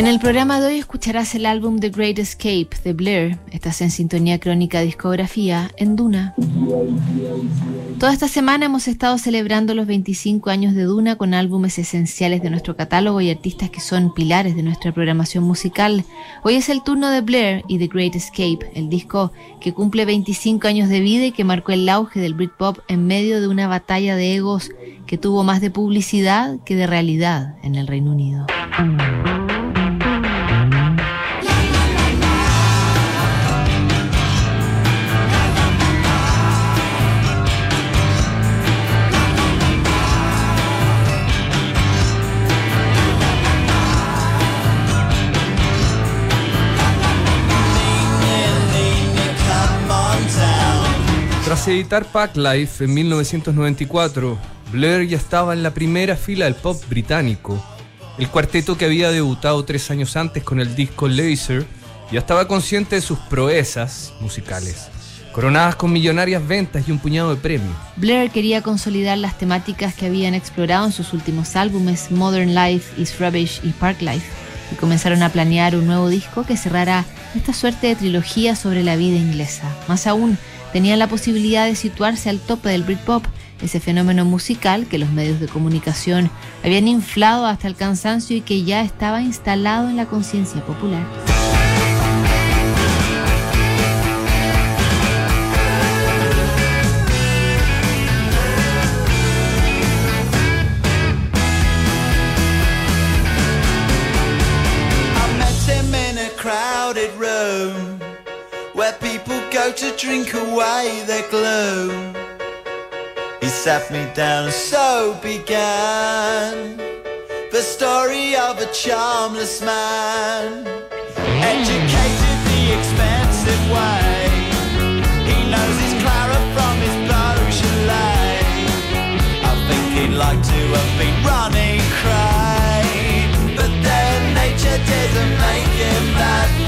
En el programa de hoy escucharás el álbum The Great Escape de Blair. Estás en sintonía crónica discografía en Duna. Toda esta semana hemos estado celebrando los 25 años de Duna con álbumes esenciales de nuestro catálogo y artistas que son pilares de nuestra programación musical. Hoy es el turno de Blair y The Great Escape, el disco que cumple 25 años de vida y que marcó el auge del Britpop en medio de una batalla de egos que tuvo más de publicidad que de realidad en el Reino Unido. Tras editar Pack Life en 1994, Blair ya estaba en la primera fila del pop británico. El cuarteto que había debutado tres años antes con el disco Laser ya estaba consciente de sus proezas musicales, coronadas con millonarias ventas y un puñado de premios. Blair quería consolidar las temáticas que habían explorado en sus últimos álbumes Modern Life, Is Rubbish y Park Life, y comenzaron a planear un nuevo disco que cerrara esta suerte de trilogía sobre la vida inglesa. Más aún, tenían la posibilidad de situarse al tope del Britpop, ese fenómeno musical que los medios de comunicación habían inflado hasta el cansancio y que ya estaba instalado en la conciencia popular. To drink away their gloom. He sat me down and so began the story of a charmless man, educated the expensive way. He knows his Clara from his Beaujolais. I think he'd like to have been running cry, but then nature didn't make him that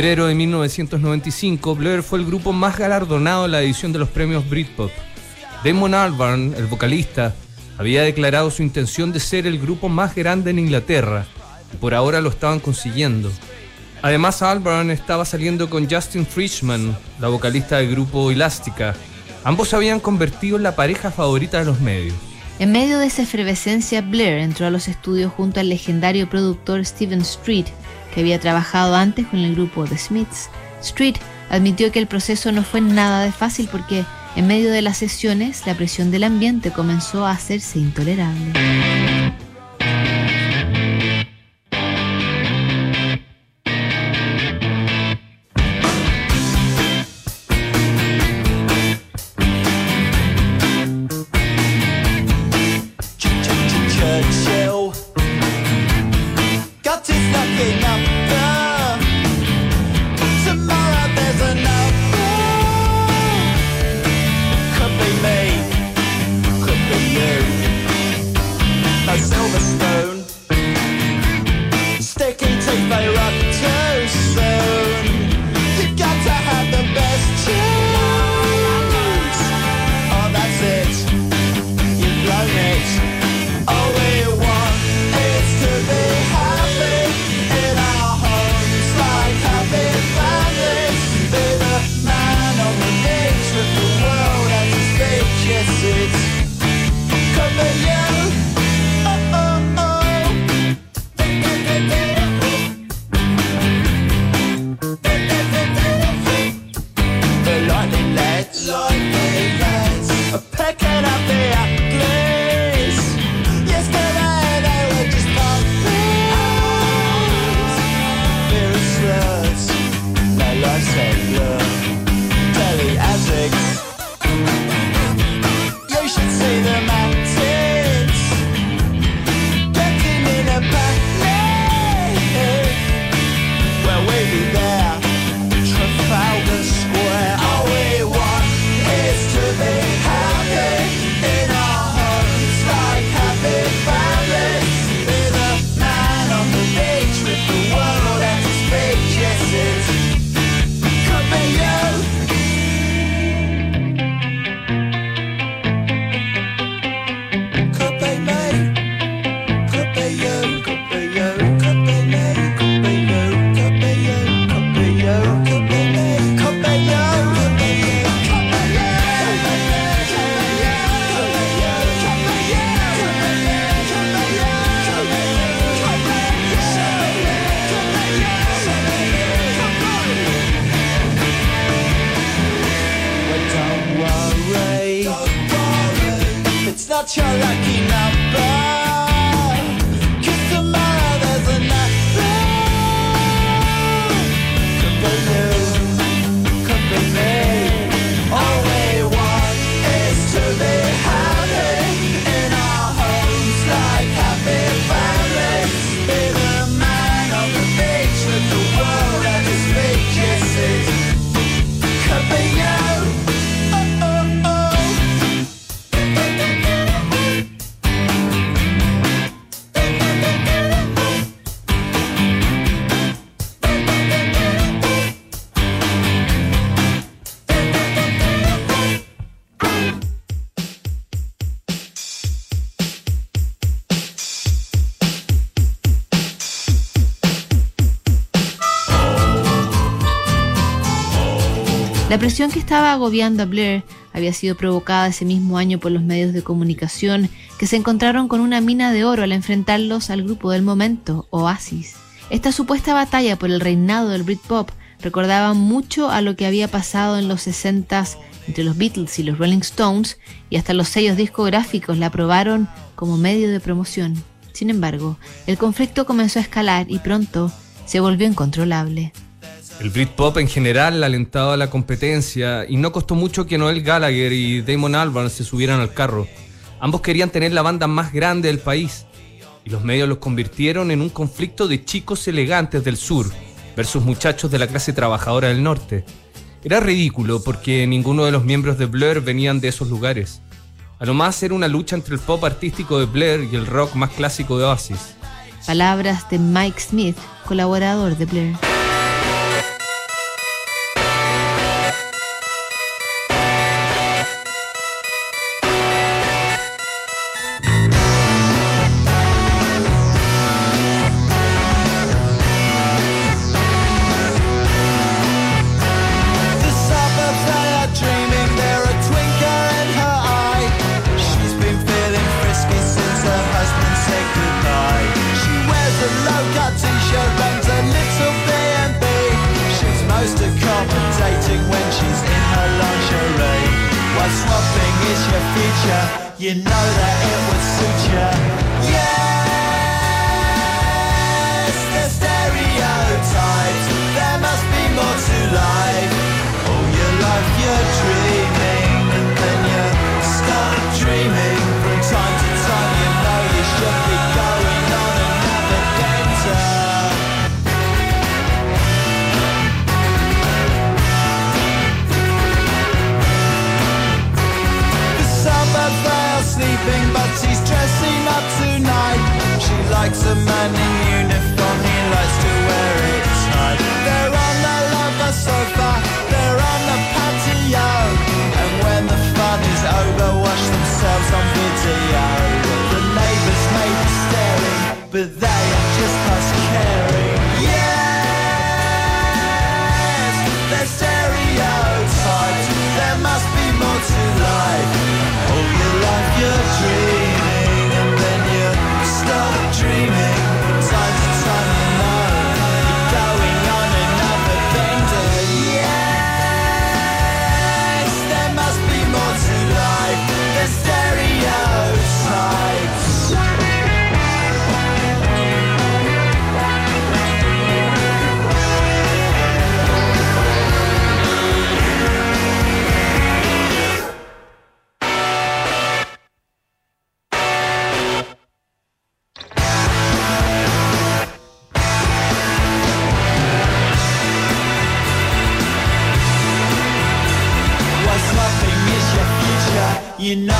febrero de 1995, Blur fue el grupo más galardonado en la edición de los premios Britpop. Damon Albarn, el vocalista, había declarado su intención de ser el grupo más grande en Inglaterra y por ahora lo estaban consiguiendo. Además, Albarn estaba saliendo con Justin Frischman, la vocalista del grupo Elástica. Ambos se habían convertido en la pareja favorita de los medios. En medio de esa efervescencia, Blair entró a los estudios junto al legendario productor Steven Street, que había trabajado antes con el grupo The Smiths. Street admitió que el proceso no fue nada de fácil porque en medio de las sesiones la presión del ambiente comenzó a hacerse intolerable. La presión que estaba agobiando a Blair había sido provocada ese mismo año por los medios de comunicación que se encontraron con una mina de oro al enfrentarlos al grupo del momento, Oasis. Esta supuesta batalla por el reinado del Britpop recordaba mucho a lo que había pasado en los 60s entre los Beatles y los Rolling Stones y hasta los sellos discográficos la aprobaron como medio de promoción. Sin embargo, el conflicto comenzó a escalar y pronto se volvió incontrolable. El Britpop en general alentaba la competencia y no costó mucho que Noel Gallagher y Damon Albarn se subieran al carro. Ambos querían tener la banda más grande del país y los medios los convirtieron en un conflicto de chicos elegantes del sur versus muchachos de la clase trabajadora del norte. Era ridículo porque ninguno de los miembros de Blur venían de esos lugares. A lo más era una lucha entre el pop artístico de Blur y el rock más clásico de Oasis. Palabras de Mike Smith, colaborador de Blur. You know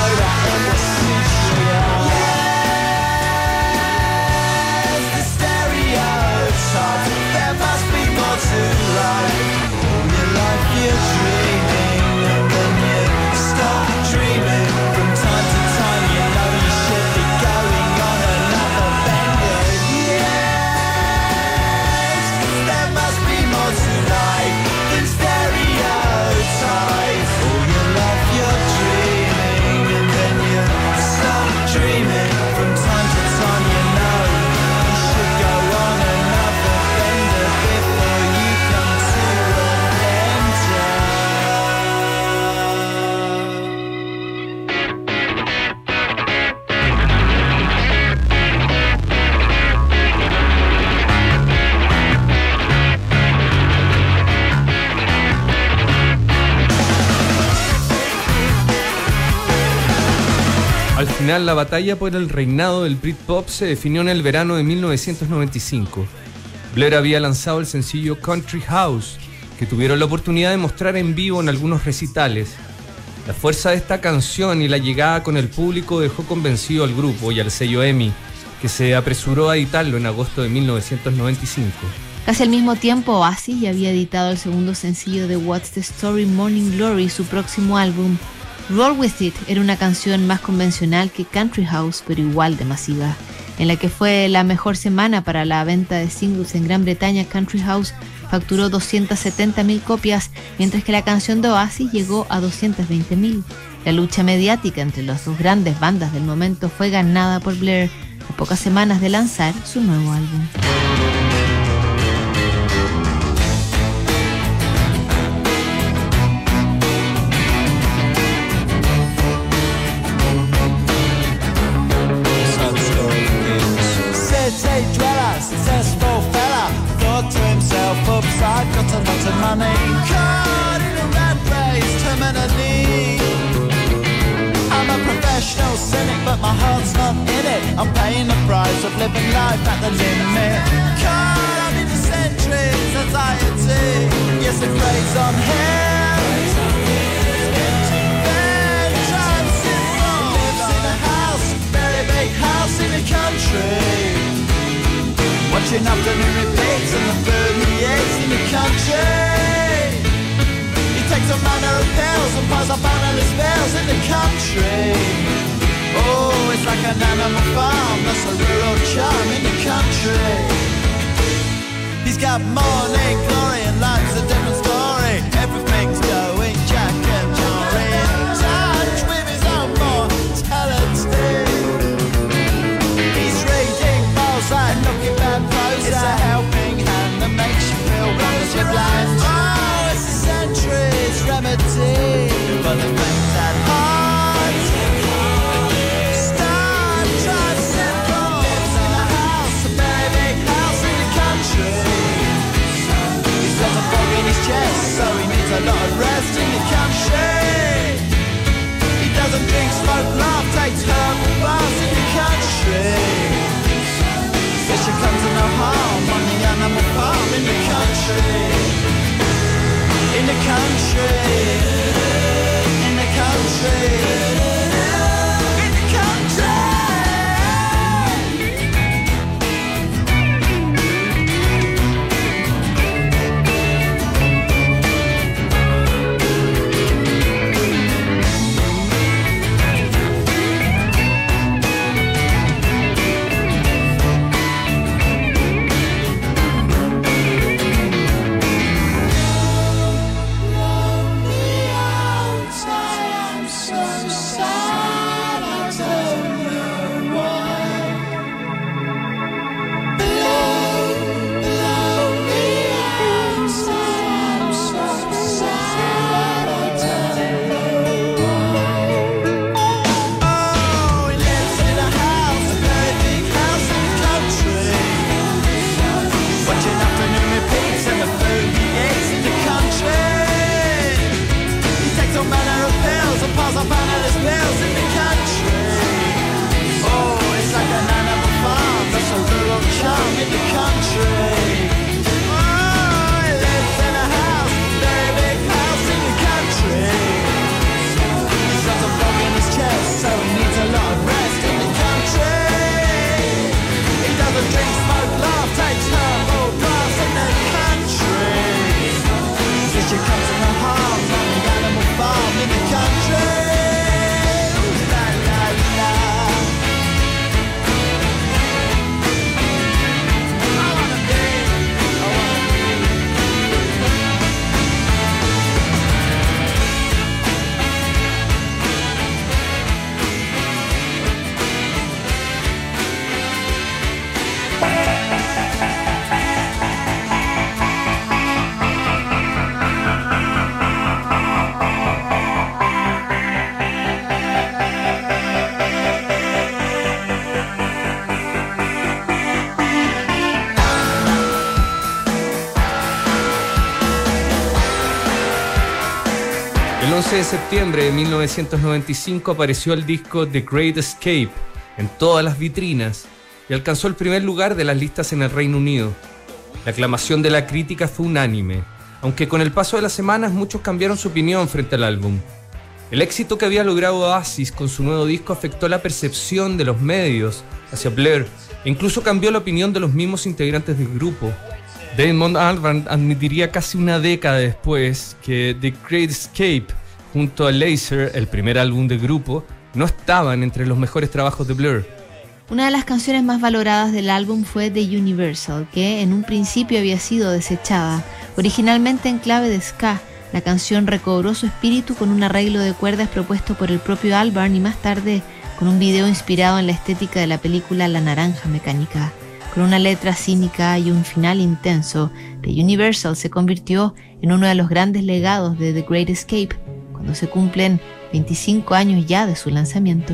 final, la batalla por el reinado del Britpop se definió en el verano de 1995. Blair había lanzado el sencillo Country House, que tuvieron la oportunidad de mostrar en vivo en algunos recitales. La fuerza de esta canción y la llegada con el público dejó convencido al grupo y al sello EMI, que se apresuró a editarlo en agosto de 1995. Casi al mismo tiempo, Oasis ya había editado el segundo sencillo de What's the Story Morning Glory, su próximo álbum. Roll With It era una canción más convencional que Country House, pero igual de masiva. En la que fue la mejor semana para la venta de singles en Gran Bretaña, Country House facturó 270.000 copias, mientras que la canción de Oasis llegó a 220.000. La lucha mediática entre las dos grandes bandas del momento fue ganada por Blair a pocas semanas de lanzar su nuevo álbum. Of living life at the limit. Caught up in the centuries, anxiety. Yes, the craze on him. House, very big house in the country. Watching afternoon repeats and the he in the country. He takes a manner of pills and piles up analyst spells in the country. Oh, it's like an animal farm, that's a rural charm in the country. He's got morning glory and life's a different story. De septiembre de 1995 apareció el disco The Great Escape en todas las vitrinas y alcanzó el primer lugar de las listas en el Reino Unido. La aclamación de la crítica fue unánime, aunque con el paso de las semanas muchos cambiaron su opinión frente al álbum. El éxito que había logrado Oasis con su nuevo disco afectó la percepción de los medios hacia Blair e incluso cambió la opinión de los mismos integrantes del grupo. Damon Albarn admitiría casi una década después que The Great Escape junto a Laser, el primer álbum del grupo, no estaban entre los mejores trabajos de Blur. Una de las canciones más valoradas del álbum fue The Universal, que en un principio había sido desechada. Originalmente en clave de ska, la canción recobró su espíritu con un arreglo de cuerdas propuesto por el propio Albarn y más tarde con un video inspirado en la estética de la película La Naranja Mecánica. Con una letra cínica y un final intenso, The Universal se convirtió en uno de los grandes legados de The Great Escape, cuando se cumplen 25 años ya de su lanzamiento.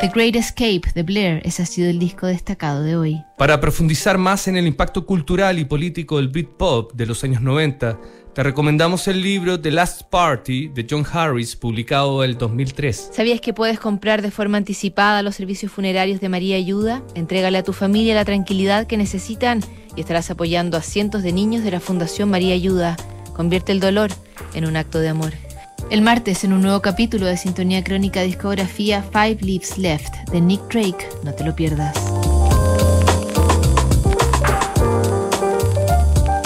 The Great Escape de Blair, ese ha sido el disco destacado de hoy. Para profundizar más en el impacto cultural y político del Britpop de los años 90, te recomendamos el libro The Last Party de John Harris, publicado en el 2003. ¿Sabías que puedes comprar de forma anticipada los servicios funerarios de María Ayuda? Entrégale a tu familia la tranquilidad que necesitan y estarás apoyando a cientos de niños de la Fundación María Ayuda. Convierte el dolor en un acto de amor. El martes, en un nuevo capítulo de Sintonía Crónica Discografía Five Leaves Left de Nick Drake, no te lo pierdas.